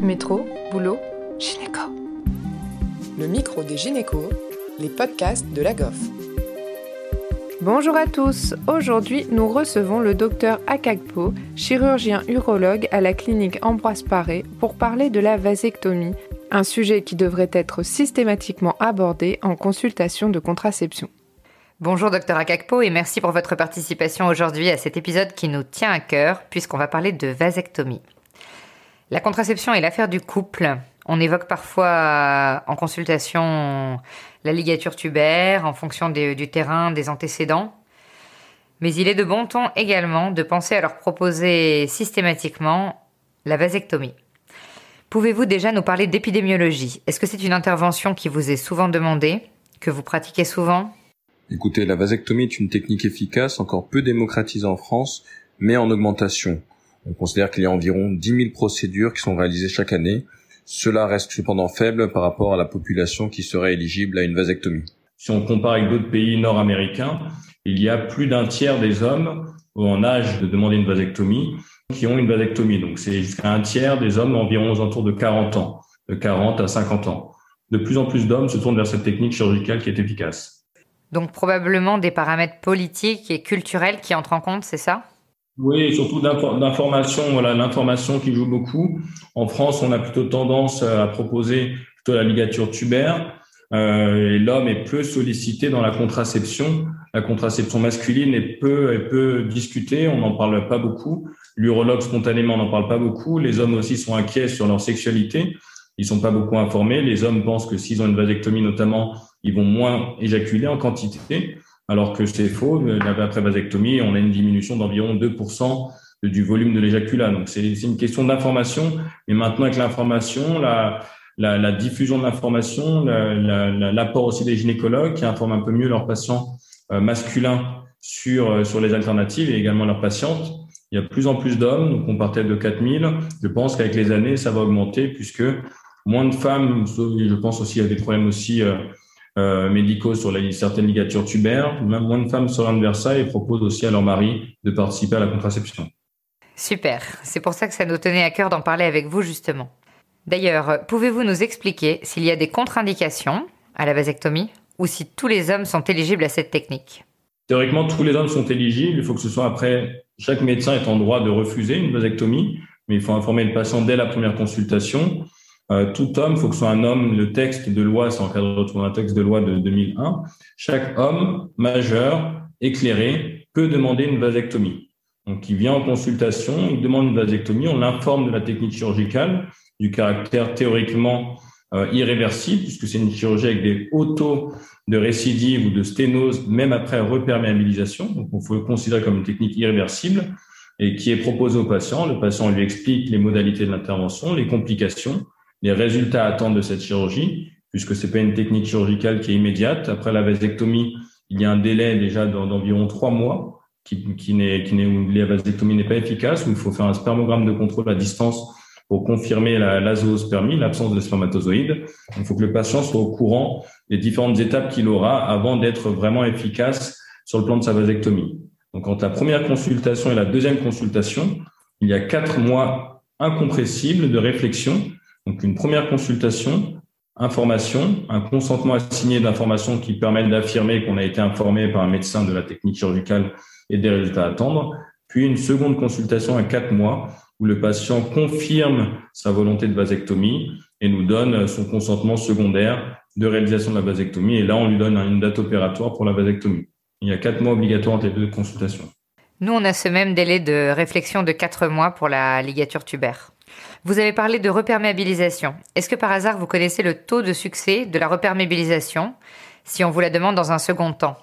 Métro, boulot, gynéco. Le micro des gynécos, les podcasts de la GOF. Bonjour à tous. Aujourd'hui, nous recevons le docteur Akagpo, chirurgien urologue à la clinique Ambroise Paré, pour parler de la vasectomie, un sujet qui devrait être systématiquement abordé en consultation de contraception. Bonjour docteur Akakpo et merci pour votre participation aujourd'hui à cet épisode qui nous tient à cœur puisqu'on va parler de vasectomie. La contraception est l'affaire du couple. On évoque parfois en consultation la ligature tubaire en fonction du terrain, des antécédents. Mais il est de bon ton également de penser à leur proposer systématiquement la vasectomie. Pouvez-vous déjà nous parler d'épidémiologie? Est-ce que c'est une intervention qui vous est souvent demandée, que vous pratiquez souvent? Écoutez, la vasectomie est une technique efficace, encore peu démocratisée en France, mais en augmentation. On considère qu'il y a environ 10 000 procédures qui sont réalisées chaque année. Cela reste cependant faible par rapport à la population qui serait éligible à une vasectomie. Si on compare avec d'autres pays nord-américains, il y a plus d'un tiers des hommes en âge de demander une vasectomie qui ont une vasectomie. Donc c'est jusqu'à un tiers des hommes environ aux alentours de 40 ans, de 40 à 50 ans. De plus en plus d'hommes se tournent vers cette technique chirurgicale qui est efficace. Donc probablement des paramètres politiques et culturels qui entrent en compte, c'est ça? Oui, surtout d'information, voilà, l'information qui joue beaucoup. En France, on a plutôt tendance à proposer plutôt la ligature tubaire. Euh, l'homme est peu sollicité dans la contraception. La contraception masculine est peu, est peu discutée, on n'en parle pas beaucoup. L'urologue spontanément n'en parle pas beaucoup. Les hommes aussi sont inquiets sur leur sexualité. Ils sont pas beaucoup informés. Les hommes pensent que s'ils ont une vasectomie notamment, ils vont moins éjaculer en quantité alors que c'est faux. Après vasectomie, on a une diminution d'environ 2% du volume de l'éjaculat. Donc c'est une question d'information. Mais maintenant, avec l'information, la, la, la, diffusion de l'information, l'apport aussi des gynécologues qui informent un peu mieux leurs patients euh, masculins sur, euh, sur les alternatives et également leurs patientes. Il y a de plus en plus d'hommes, donc on partait de 4000. Je pense qu'avec les années, ça va augmenter puisque moins de femmes, je pense aussi à des problèmes aussi euh, médicaux sur la, certaines ligatures tubaires. Même moins de femmes s'orientent vers ça et proposent aussi à leur mari de participer à la contraception. Super, c'est pour ça que ça nous tenait à cœur d'en parler avec vous justement. D'ailleurs, pouvez-vous nous expliquer s'il y a des contre-indications à la vasectomie ou si tous les hommes sont éligibles à cette technique? Théoriquement, tous les hommes sont éligibles. Il faut que ce soit après, chaque médecin est en droit de refuser une vasectomie, mais il faut informer le patient dès la première consultation. Euh, tout homme, faut que ce soit un homme, le texte de loi, c'est encadré dans un texte de loi de 2001. Chaque homme majeur, éclairé, peut demander une vasectomie. Donc, il vient en consultation, il demande une vasectomie, on l'informe de la technique chirurgicale, du caractère théoriquement euh, irréversible, puisque c'est une chirurgie avec des hauts taux de récidive ou de sténose, même après reperméabilisation. Donc, on faut le considérer comme une technique irréversible et qui est proposée au patient. Le patient lui explique les modalités de l'intervention, les complications, les résultats à attendre de cette chirurgie, puisque c'est pas une technique chirurgicale qui est immédiate. Après la vasectomie, il y a un délai déjà d'environ trois mois qui, n'est, qui n'est, où la vasectomie n'est pas efficace, où il faut faire un spermogramme de contrôle à distance pour confirmer la, l'azoospermie, l'absence de spermatozoïdes. Il faut que le patient soit au courant des différentes étapes qu'il aura avant d'être vraiment efficace sur le plan de sa vasectomie. Donc, entre la première consultation et la deuxième consultation, il y a quatre mois incompressibles de réflexion donc une première consultation, information, un consentement assigné d'informations qui permettent d'affirmer qu'on a été informé par un médecin de la technique chirurgicale et des résultats à attendre, puis une seconde consultation à quatre mois où le patient confirme sa volonté de vasectomie et nous donne son consentement secondaire de réalisation de la vasectomie. Et là, on lui donne une date opératoire pour la vasectomie. Il y a quatre mois obligatoires entre les deux consultations. Nous, on a ce même délai de réflexion de quatre mois pour la ligature tubaire. Vous avez parlé de reperméabilisation. Est-ce que par hasard vous connaissez le taux de succès de la reperméabilisation si on vous la demande dans un second temps?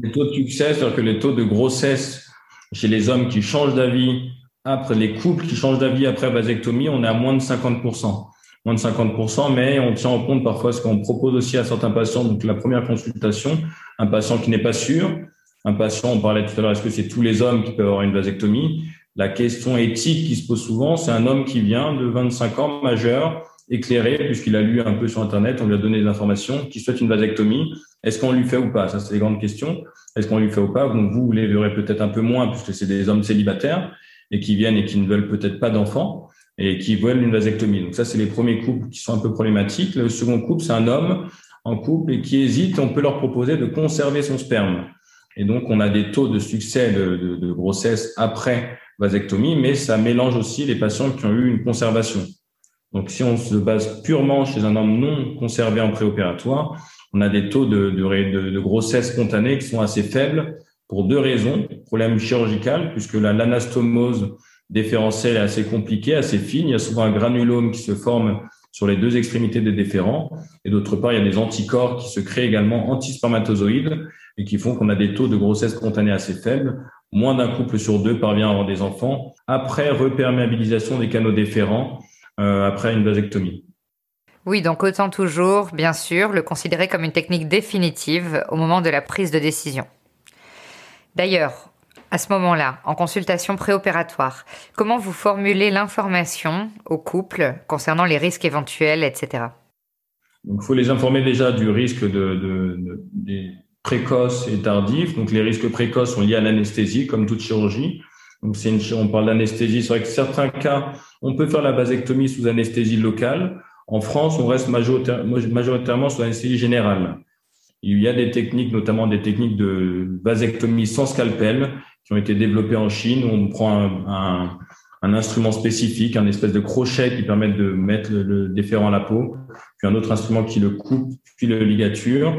Le taux de succès, c'est-à-dire que le taux de grossesse chez les hommes qui changent d'avis après les couples qui changent d'avis après vasectomie, on est à moins de 50%. Moins de 50%, mais on tient en compte parfois ce qu'on propose aussi à certains patients. Donc la première consultation, un patient qui n'est pas sûr, un patient, on parlait tout à l'heure, est-ce que c'est tous les hommes qui peuvent avoir une vasectomie? La question éthique qui se pose souvent, c'est un homme qui vient de 25 ans, majeur, éclairé, puisqu'il a lu un peu sur Internet, on lui a donné des informations, qui souhaite une vasectomie. Est-ce qu'on lui fait ou pas? Ça, c'est les grandes questions. Est-ce qu'on lui fait ou pas? Vous, vous les verrez peut-être un peu moins, puisque c'est des hommes célibataires et qui viennent et qui ne veulent peut-être pas d'enfants. et qui veulent une vasectomie. Donc ça, c'est les premiers couples qui sont un peu problématiques. Le second couple, c'est un homme en couple et qui hésite. On peut leur proposer de conserver son sperme. Et donc, on a des taux de succès de grossesse après vasectomie, mais ça mélange aussi les patients qui ont eu une conservation. Donc, si on se base purement chez un homme non conservé en préopératoire, on a des taux de, grossesse spontanée qui sont assez faibles pour deux raisons. Problème chirurgical, puisque l'anastomose déférentielle est assez compliquée, assez fine. Il y a souvent un granulome qui se forme sur les deux extrémités des déférents. Et d'autre part, il y a des anticorps qui se créent également antispermatozoïdes et qui font qu'on a des taux de grossesse spontanée assez faibles. Moins d'un couple sur deux parvient à avoir des enfants après reperméabilisation des canaux déférents euh, après une vasectomie. Oui, donc autant toujours, bien sûr, le considérer comme une technique définitive au moment de la prise de décision. D'ailleurs, à ce moment-là, en consultation préopératoire, comment vous formulez l'information au couple concernant les risques éventuels, etc. il faut les informer déjà du risque de, de, des précoces et tardifs. Donc, les risques précoces sont liés à l'anesthésie, comme toute chirurgie. Donc, c'est une, on parle d'anesthésie. C'est vrai que certains cas, on peut faire la vasectomie sous anesthésie locale. En France, on reste majoritairement sous anesthésie générale. Il y a des techniques, notamment des techniques de vasectomie sans scalpel, qui ont été développées en Chine. Où on prend un, un, instrument spécifique, un espèce de crochet qui permet de mettre le, déférent à la peau, puis un autre instrument qui le coupe, puis le ligature,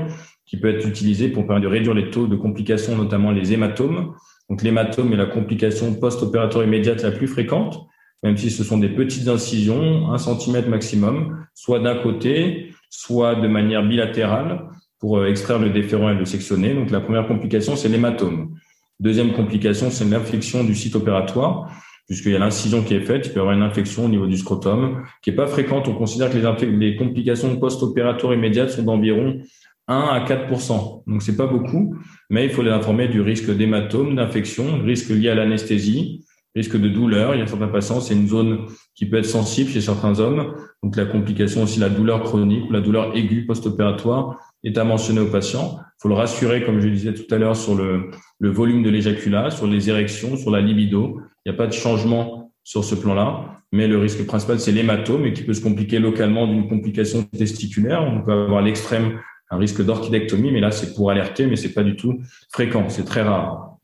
qui peut être utilisé pour permettre de réduire les taux de complications, notamment les hématomes. Donc l'hématome est la complication post-opératoire immédiate la plus fréquente, même si ce sont des petites incisions, un centimètre maximum, soit d'un côté, soit de manière bilatérale pour euh, extraire le déférent et le sectionner. Donc la première complication, c'est l'hématome. Deuxième complication, c'est l'infection du site opératoire, puisqu'il y a l'incision qui est faite, il peut y avoir une infection au niveau du scrotum, qui est pas fréquente. On considère que les, les complications post-opératoires immédiates sont d'environ 1 à 4% Donc c'est pas beaucoup, mais il faut les informer du risque d'hématome, d'infection, risque lié à l'anesthésie, risque de douleur. Il y a certains patients, c'est une zone qui peut être sensible chez certains hommes. Donc la complication aussi, la douleur chronique ou la douleur aiguë post-opératoire est à mentionner au patient. Il faut le rassurer, comme je le disais tout à l'heure, sur le, le volume de l'éjaculat, sur les érections, sur la libido. Il n'y a pas de changement sur ce plan-là, mais le risque principal, c'est l'hématome et qui peut se compliquer localement d'une complication testiculaire. On peut avoir l'extrême un risque d'orchidectomie, mais là, c'est pour alerter, mais c'est pas du tout fréquent, c'est très rare.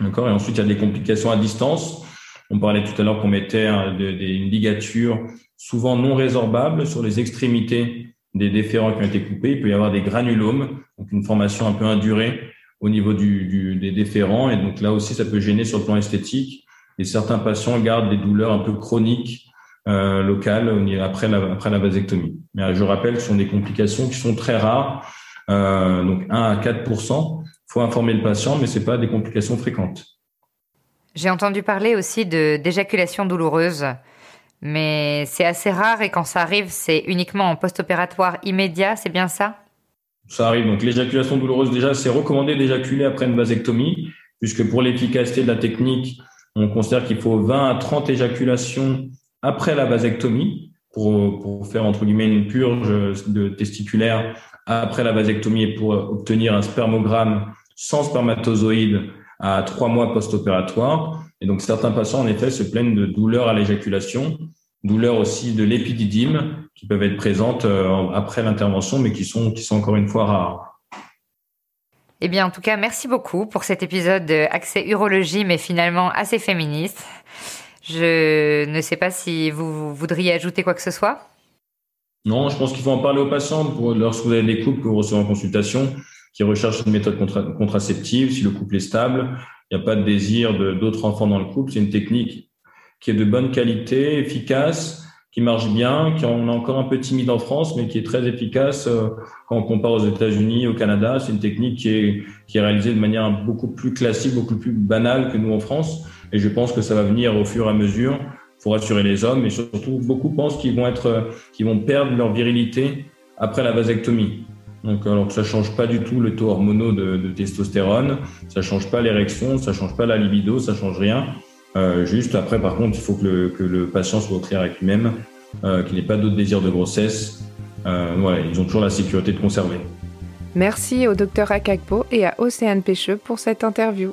D'accord? Et ensuite, il y a des complications à distance. On parlait tout à l'heure qu'on mettait une ligature souvent non résorbable sur les extrémités des déférents qui ont été coupés, il peut y avoir des granulomes, donc une formation un peu indurée au niveau des déférents. Et donc là aussi, ça peut gêner sur le plan esthétique. Et certains patients gardent des douleurs un peu chroniques euh, locales après la, après la vasectomie. Mais euh, je rappelle que ce sont des complications qui sont très rares, euh, donc 1 à 4% Il faut informer le patient, mais c'est pas des complications fréquentes. J'ai entendu parler aussi de d'éjaculation douloureuse. Mais c'est assez rare et quand ça arrive, c'est uniquement en post-opératoire immédiat, c'est bien ça? Ça arrive. Donc l'éjaculation douloureuse, déjà, c'est recommandé d'éjaculer après une vasectomie, puisque pour l'efficacité de la technique, on considère qu'il faut 20 à 30 éjaculations après la vasectomie pour, pour faire, entre guillemets, une purge de testiculaire après la vasectomie pour obtenir un spermogramme sans spermatozoïdes à trois mois post-opératoire. Et donc, certains patients, en effet, se plaignent de douleurs à l'éjaculation, douleurs aussi de l'épididyme qui peuvent être présentes euh, après l'intervention, mais qui sont, qui sont encore une fois rares. Eh bien, en tout cas, merci beaucoup pour cet épisode Accès Urologie, mais finalement assez féministe. Je ne sais pas si vous voudriez ajouter quoi que ce soit. Non, je pense qu'il faut en parler aux patients pour, lorsque vous avez des couples que vous recevez en consultation qui recherchent une méthode contraceptive, si le couple est stable, il n'y a pas de désir d'autres enfants dans le couple. C'est une technique qui est de bonne qualité, efficace, qui marche bien, qui on est encore un peu timide en France, mais qui est très efficace euh, quand on compare aux États-Unis, au Canada. C'est une technique qui est, qui est réalisée de manière beaucoup plus classique, beaucoup plus banale que nous en France. Et je pense que ça va venir au fur et à mesure pour rassurer les hommes. Et surtout, beaucoup pensent qu'ils vont être, qu'ils vont perdre leur virilité après la vasectomie. Donc, alors que ça change pas du tout le taux hormonaux de, testostérone, ça change pas l'érection, ça change pas la libido, ça change rien. Euh, juste après, par contre, il faut que le, que le patient soit clair avec lui-même, euh, qu'il n'ait pas d'autres désirs de grossesse. Euh, ils ont toujours la sécurité de conserver. Merci au docteur Akakpo et à Océane Pêcheux pour cette interview.